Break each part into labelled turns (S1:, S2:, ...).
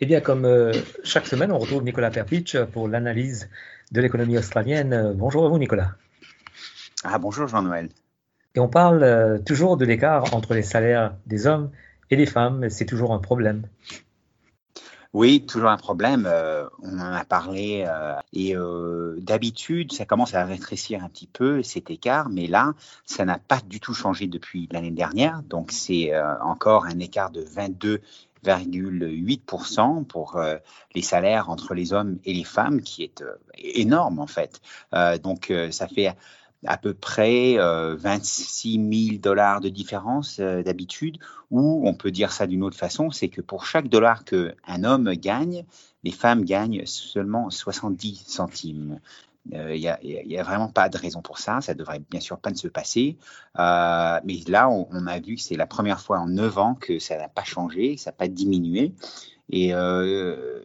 S1: Eh bien, comme euh, chaque semaine, on retrouve Nicolas Perpich pour l'analyse de l'économie australienne. Bonjour à vous, Nicolas.
S2: Ah, bonjour, Jean-Noël.
S1: Et on parle euh, toujours de l'écart entre les salaires des hommes et des femmes. C'est toujours un problème.
S2: Oui, toujours un problème. Euh, on en a parlé euh, et euh, d'habitude, ça commence à rétrécir un petit peu cet écart, mais là, ça n'a pas du tout changé depuis l'année dernière. Donc, c'est encore un écart de 22,8% pour les salaires entre les hommes et les femmes, qui est énorme en fait. donc, ça fait à peu près 26 euh, 000 dollars de différence euh, d'habitude, ou on peut dire ça d'une autre façon, c'est que pour chaque dollar qu'un homme gagne, les femmes gagnent seulement 70 centimes. Il n'y a, vraiment pas de raison pour ça. Ça devrait bien sûr pas se passer. Euh, mais là, on, a vu que c'est la première fois en 9 ans que ça n'a pas changé, ça n'a pas diminué. Et euh,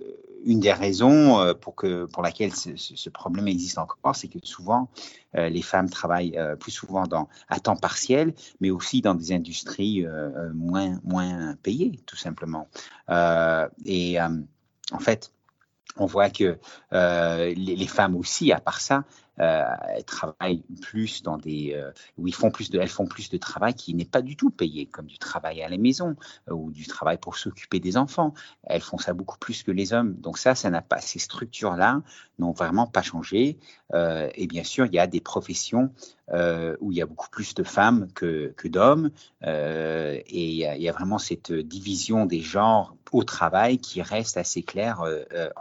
S2: une des raisons euh, pour, que, pour laquelle ce, problème existe encore, c'est que souvent, euh, les femmes travaillent euh, plus souvent à temps partiel, mais aussi dans des industries moins, moins payées, tout simplement. et en fait, on voit que les, les, femmes aussi, à part ça, euh, elles travaillent plus dans des euh, où ils font plus de elles font plus de travail qui n'est pas du tout payé comme du travail à la maison euh, ou du travail pour s'occuper des enfants. Elles font ça beaucoup plus que les hommes. Donc ça ça n'a pas ces structures là n'ont vraiment pas changé. Et bien sûr il y a des professions où il y a beaucoup plus de femmes que, que d'hommes. Et il y, a, vraiment cette division des genres au travail qui reste assez claire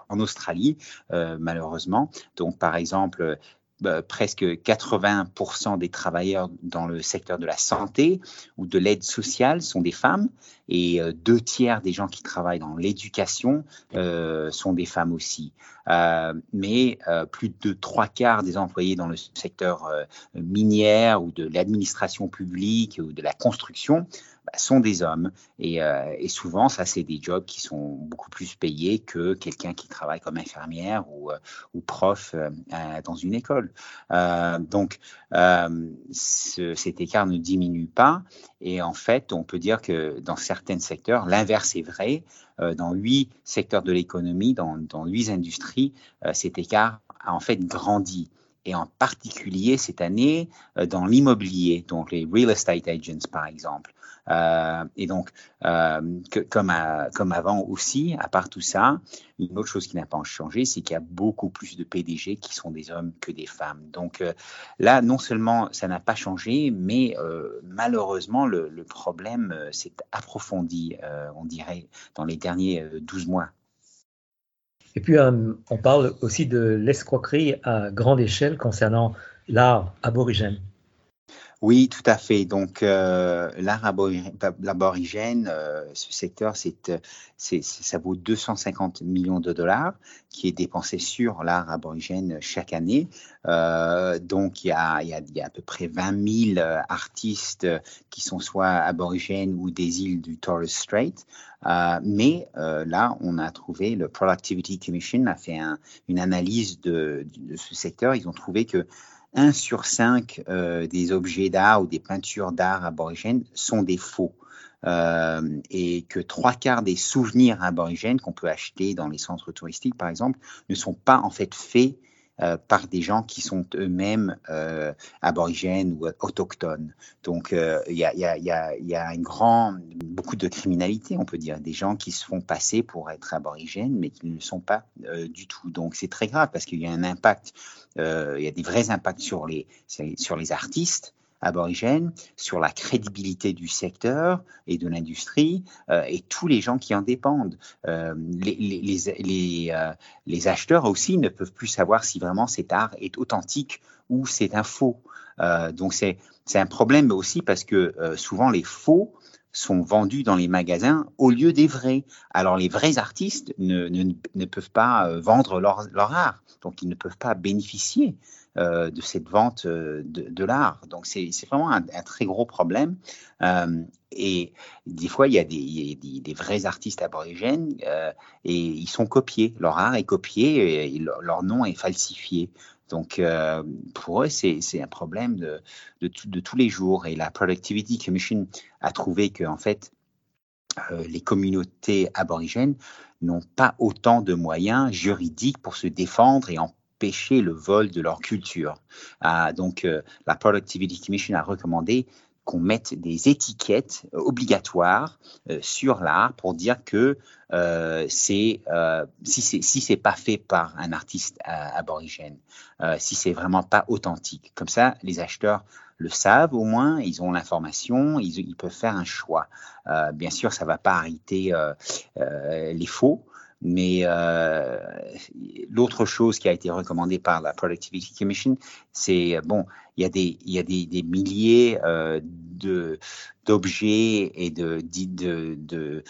S2: en Australie malheureusement. Donc par exemple bah, presque 80% des travailleurs dans le secteur de la santé ou de l'aide sociale sont des femmes et euh, deux tiers des gens qui travaillent dans l'éducation euh, sont des femmes aussi. Euh, mais plus de trois quarts des employés dans le secteur minière ou de l'administration publique ou de la construction bah, sont des hommes. Euh, et, souvent, ça, c'est des jobs qui sont beaucoup plus payés que quelqu'un qui travaille comme infirmière ou, euh, ou prof euh, dans une école. donc, cet écart ne diminue pas. Et en fait, on peut dire que dans certains secteurs, l'inverse est vrai. dans huit secteurs de l'économie, dans, dans huit industries, cet écart a en fait grandi et en particulier cette année dans l'immobilier, donc les real estate agents par exemple. Euh, et donc, euh, comme, avant aussi, à part tout ça, une autre chose qui n'a pas changé, c'est qu'il y a beaucoup plus de PDG qui sont des hommes que des femmes. Donc euh, là, non seulement ça n'a pas changé, mais malheureusement, le problème s'est approfondi, on dirait, dans les derniers 12 mois.
S1: Et puis, on parle aussi de l'escroquerie à grande échelle concernant l'art aborigène.
S2: Oui, tout à fait. Donc, euh, l'art aborigène, euh, ce secteur, c'est, c'est, ça vaut 250 millions de dollars qui est dépensé sur l'art aborigène chaque année. Euh, donc, il y, a, y a, y, a, à peu près 20 000 artistes qui sont soit aborigènes ou des îles du Torres Strait. Euh, mais euh, là, on a trouvé, le Productivity Commission a fait un, une analyse de, de, ce secteur. Ils ont trouvé que 1 sur 5 euh, des objets d'art ou des peintures d'art aborigènes sont des faux. Euh, et que trois quarts des souvenirs aborigènes qu'on peut acheter dans les centres touristiques, par exemple, ne sont pas en fait faits euh, par des gens qui sont eux-mêmes euh, aborigènes ou autochtones. Donc euh, il y, a, beaucoup de criminalité, on peut dire, des gens qui se font passer pour être aborigènes, mais qui ne le sont pas du tout. Donc c'est très grave parce qu'il y a un impact, il y a des vrais impacts sur les artistes aborigènes, sur la crédibilité du secteur et de l'industrie euh, et tous les gens qui en dépendent. Euh, les, les, les, euh, les, acheteurs aussi ne peuvent plus savoir si vraiment cet art est authentique ou c'est un faux. donc c'est un problème aussi parce que souvent les faux sont vendus dans les magasins au lieu des vrais. Alors les vrais artistes ne, ne, ne peuvent pas vendre leur, leur, art, donc ils ne peuvent pas bénéficier euh, de cette vente euh, de, l'art. Donc c'est vraiment un, très gros problème. Euh, et des fois, il y a des, vrais artistes aborigènes et ils sont copiés. Leur art est copié et leur, nom est falsifié. Donc, pour eux, c'est un problème de, tous les jours. Et la Productivity Commission a trouvé qu'en fait, les communautés aborigènes n'ont pas autant de moyens juridiques pour se défendre et empêcher le vol de leur culture. Ah, donc, la Productivity Commission a recommandé qu'on mette des étiquettes obligatoires euh, sur l'art pour dire que euh, c'est euh, si c'est si c'est pas fait par un artiste aborigène, si c'est vraiment pas authentique. Comme ça, les acheteurs le savent au moins, ils ont l'information, ils, ils, peuvent faire un choix. bien sûr, ça va pas arrêter les faux, mais euh, l'autre chose qui a été recommandée par la Productivity Commission, c'est bon, il y a des, il y a des, des milliers euh, d'objets et d'images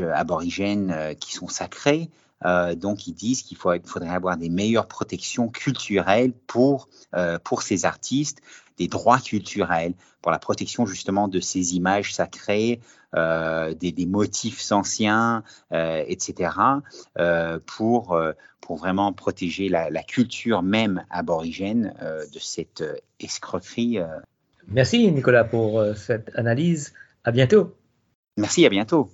S2: de, aborigènes euh, qui sont sacrés. Euh, donc, ils disent qu'il faudrait avoir des meilleures protections culturelles pour, euh, pour ces artistes, des droits culturels, pour la protection justement de ces images sacrées, euh, des, des, motifs anciens, euh, etc., euh, pour, pour vraiment protéger la, la culture même aborigène de cette escroquerie.
S1: Merci Nicolas pour cette analyse. À bientôt.
S2: Merci, à bientôt.